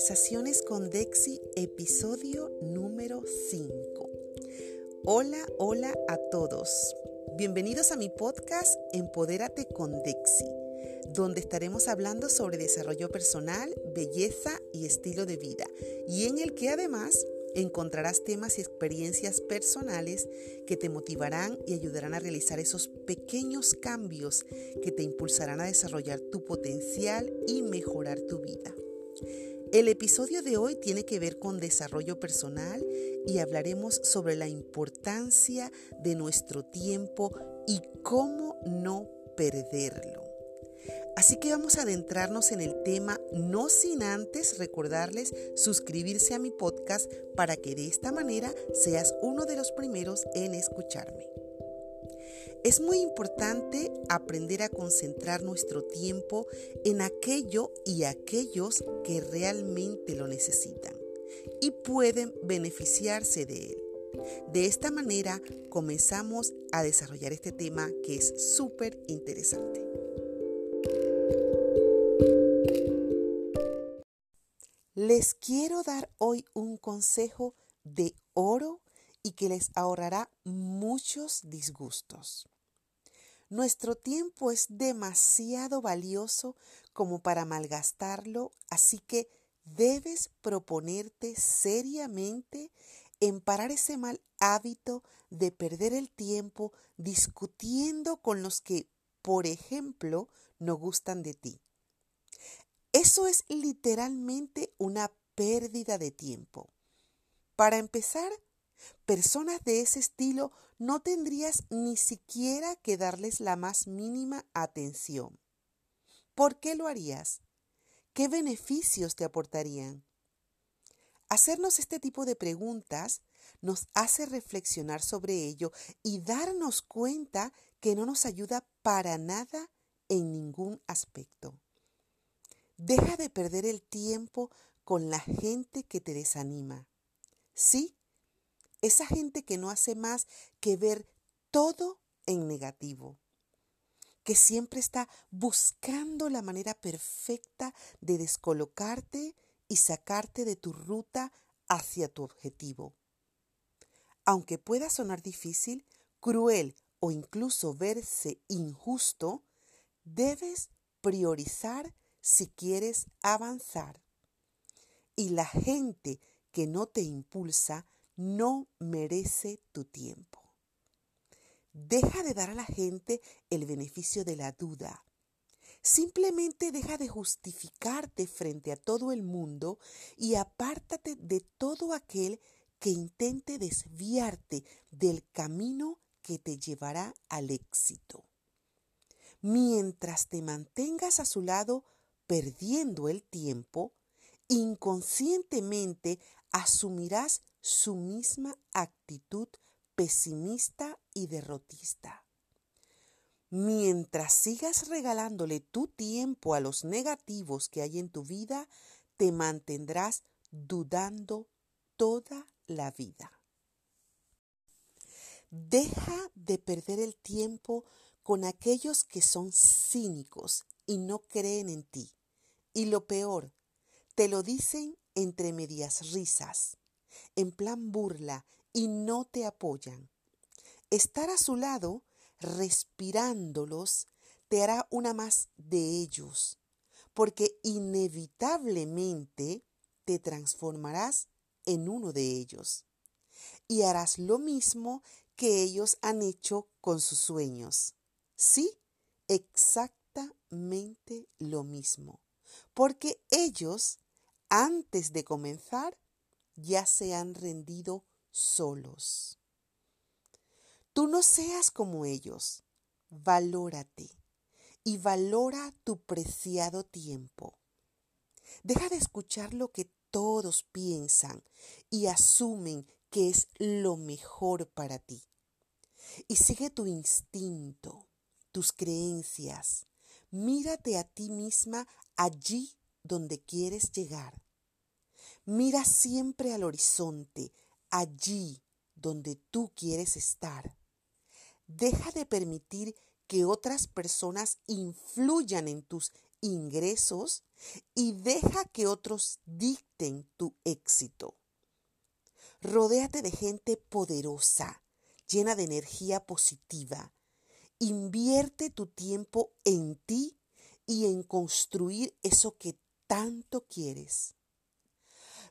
Conversaciones con Dexi, episodio número 5. Hola, hola a todos. Bienvenidos a mi podcast Empodérate con Dexi, donde estaremos hablando sobre desarrollo personal, belleza y estilo de vida, y en el que además encontrarás temas y experiencias personales que te motivarán y ayudarán a realizar esos pequeños cambios que te impulsarán a desarrollar tu potencial y mejorar tu vida. El episodio de hoy tiene que ver con desarrollo personal y hablaremos sobre la importancia de nuestro tiempo y cómo no perderlo. Así que vamos a adentrarnos en el tema, no sin antes recordarles suscribirse a mi podcast para que de esta manera seas uno de los primeros en escucharme. Es muy importante aprender a concentrar nuestro tiempo en aquello y aquellos que realmente lo necesitan y pueden beneficiarse de él. De esta manera comenzamos a desarrollar este tema que es súper interesante. Les quiero dar hoy un consejo de oro y que les ahorrará muchos disgustos. Nuestro tiempo es demasiado valioso como para malgastarlo, así que debes proponerte seriamente en parar ese mal hábito de perder el tiempo discutiendo con los que, por ejemplo, no gustan de ti. Eso es literalmente una pérdida de tiempo. Para empezar, personas de ese estilo no tendrías ni siquiera que darles la más mínima atención. ¿Por qué lo harías? ¿Qué beneficios te aportarían? Hacernos este tipo de preguntas nos hace reflexionar sobre ello y darnos cuenta que no nos ayuda para nada en ningún aspecto. Deja de perder el tiempo con la gente que te desanima. Sí, esa gente que no hace más que ver todo en negativo, que siempre está buscando la manera perfecta de descolocarte y sacarte de tu ruta hacia tu objetivo. Aunque pueda sonar difícil, cruel o incluso verse injusto, debes priorizar si quieres avanzar. Y la gente que no te impulsa no merece tu tiempo. Deja de dar a la gente el beneficio de la duda. Simplemente deja de justificarte frente a todo el mundo y apártate de todo aquel que intente desviarte del camino que te llevará al éxito. Mientras te mantengas a su lado, perdiendo el tiempo, inconscientemente asumirás su misma actitud pesimista y derrotista. Mientras sigas regalándole tu tiempo a los negativos que hay en tu vida, te mantendrás dudando toda la vida. Deja de perder el tiempo con aquellos que son cínicos y no creen en ti. Y lo peor, te lo dicen entre medias risas, en plan burla, y no te apoyan. Estar a su lado, respirándolos, te hará una más de ellos, porque inevitablemente te transformarás en uno de ellos. Y harás lo mismo que ellos han hecho con sus sueños. Sí, exactamente lo mismo porque ellos, antes de comenzar, ya se han rendido solos. Tú no seas como ellos, valórate y valora tu preciado tiempo. Deja de escuchar lo que todos piensan y asumen que es lo mejor para ti. Y sigue tu instinto, tus creencias. Mírate a ti misma allí donde quieres llegar. Mira siempre al horizonte, allí donde tú quieres estar. Deja de permitir que otras personas influyan en tus ingresos y deja que otros dicten tu éxito. Rodéate de gente poderosa, llena de energía positiva. Invierte tu tiempo en ti y en construir eso que tanto quieres.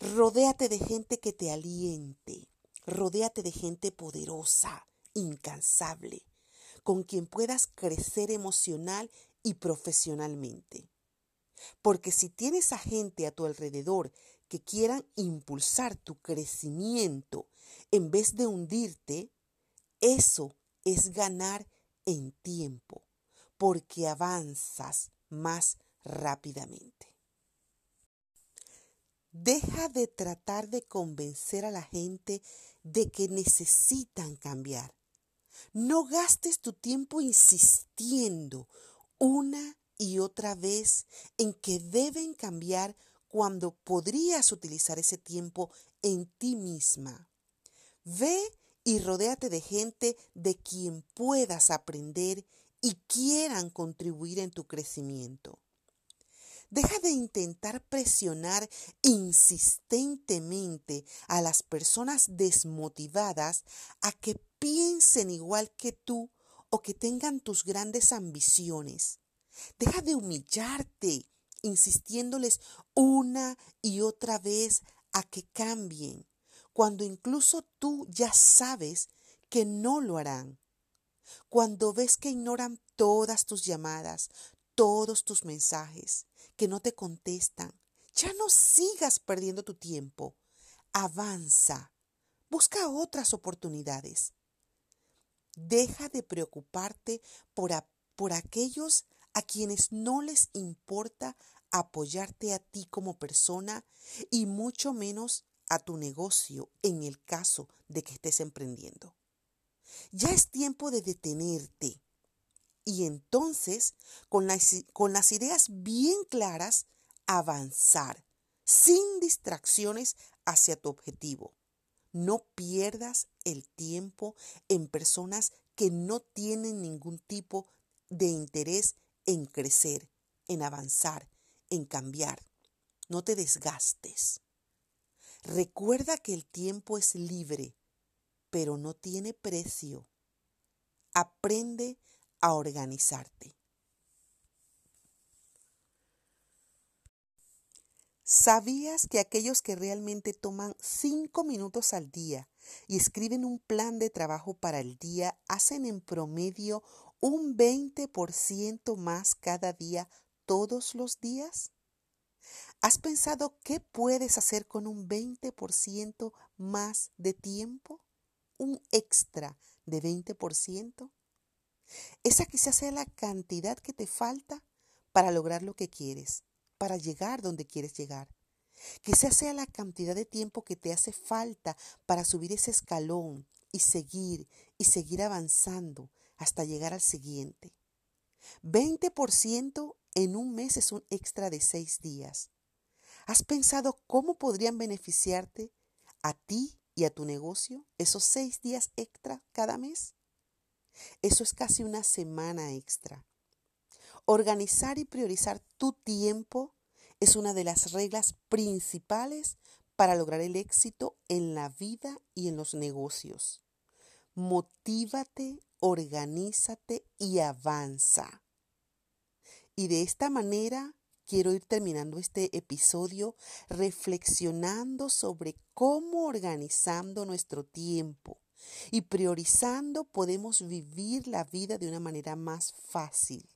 Rodéate de gente que te aliente. Rodéate de gente poderosa, incansable, con quien puedas crecer emocional y profesionalmente. Porque si tienes a gente a tu alrededor que quieran impulsar tu crecimiento en vez de hundirte, eso es ganar en tiempo, porque avanzas más rápidamente. Deja de tratar de convencer a la gente de que necesitan cambiar. No gastes tu tiempo insistiendo una y otra vez en que deben cambiar cuando podrías utilizar ese tiempo en ti misma. Ve y rodéate de gente de quien puedas aprender y quieran contribuir en tu crecimiento. Deja de intentar presionar insistentemente a las personas desmotivadas a que piensen igual que tú o que tengan tus grandes ambiciones. Deja de humillarte insistiéndoles una y otra vez a que cambien, cuando incluso tú ya sabes que no lo harán. Cuando ves que ignoran todas tus llamadas, todos tus mensajes, que no te contestan. Ya no sigas perdiendo tu tiempo. Avanza. Busca otras oportunidades. Deja de preocuparte por, por aquellos a quienes no les importa apoyarte a ti como persona y mucho menos a tu negocio en el caso de que estés emprendiendo. Ya es tiempo de detenerte y entonces, con las, con las ideas bien claras, avanzar sin distracciones hacia tu objetivo. No pierdas el tiempo en personas que no tienen ningún tipo de interés en crecer, en avanzar, en cambiar. No te desgastes. Recuerda que el tiempo es libre, pero no tiene precio. Aprende a organizarte. ¿Sabías que aquellos que realmente toman cinco minutos al día y escriben un plan de trabajo para el día hacen en promedio un 20% más cada día todos los días? ¿Has pensado qué puedes hacer con un 20% más de tiempo? ¿Un extra de 20%? Esa quizás sea la cantidad que te falta para lograr lo que quieres, para llegar donde quieres llegar. Quizás sea la cantidad de tiempo que te hace falta para subir ese escalón y seguir y seguir avanzando hasta llegar al siguiente. 20% en un mes es un extra de seis días. ¿Has pensado cómo podrían beneficiarte a ti y a tu negocio esos seis días extra cada mes? Eso es casi una semana extra. Organizar y priorizar tu tiempo es una de las reglas principales para lograr el éxito en la vida y en los negocios. Motívate, organízate y avanza. Y de esta manera quiero ir terminando este episodio reflexionando sobre cómo organizando nuestro tiempo y priorizando podemos vivir la vida de una manera más fácil,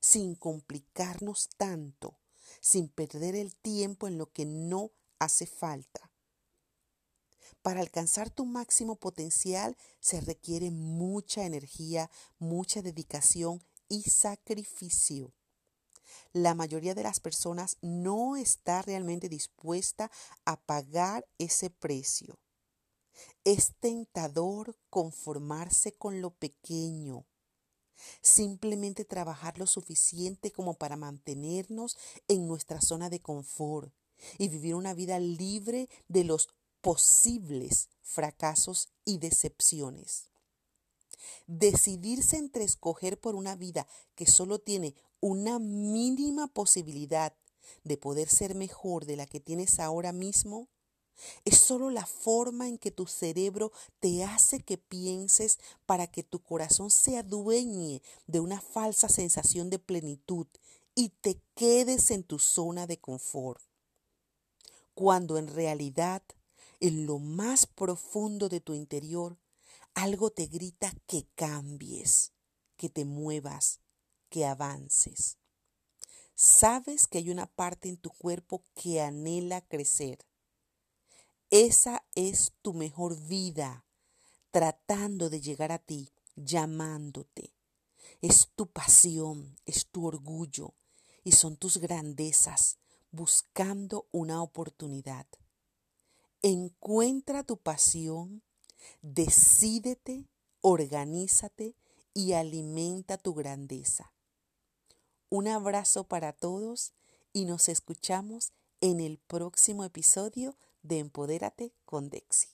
sin complicarnos tanto, sin perder el tiempo en lo que no hace falta. Para alcanzar tu máximo potencial se requiere mucha energía, mucha dedicación y sacrificio. La mayoría de las personas no está realmente dispuesta a pagar ese precio. Es tentador conformarse con lo pequeño, simplemente trabajar lo suficiente como para mantenernos en nuestra zona de confort y vivir una vida libre de los posibles fracasos y decepciones. decidirse entre escoger por una vida que solo tiene una mínima posibilidad de poder ser mejor de la que tienes ahora mismo, es solo la forma en que tu cerebro te hace que pienses para que tu corazón se adueñe de una falsa sensación de plenitud y te quedes en tu zona de confort. Cuando en realidad, en lo más profundo de tu interior, algo te grita que cambies, que te muevas, que avances. Sabes que hay una parte en tu cuerpo que anhela crecer. Esa es tu mejor vida, tratando de llegar a ti, llamándote. Es tu pasión, es tu orgullo y son tus grandezas buscando una oportunidad. Encuentra tu pasión Decídete, organízate y alimenta tu grandeza. Un abrazo para todos y nos escuchamos en el próximo episodio de Empodérate con Dexi.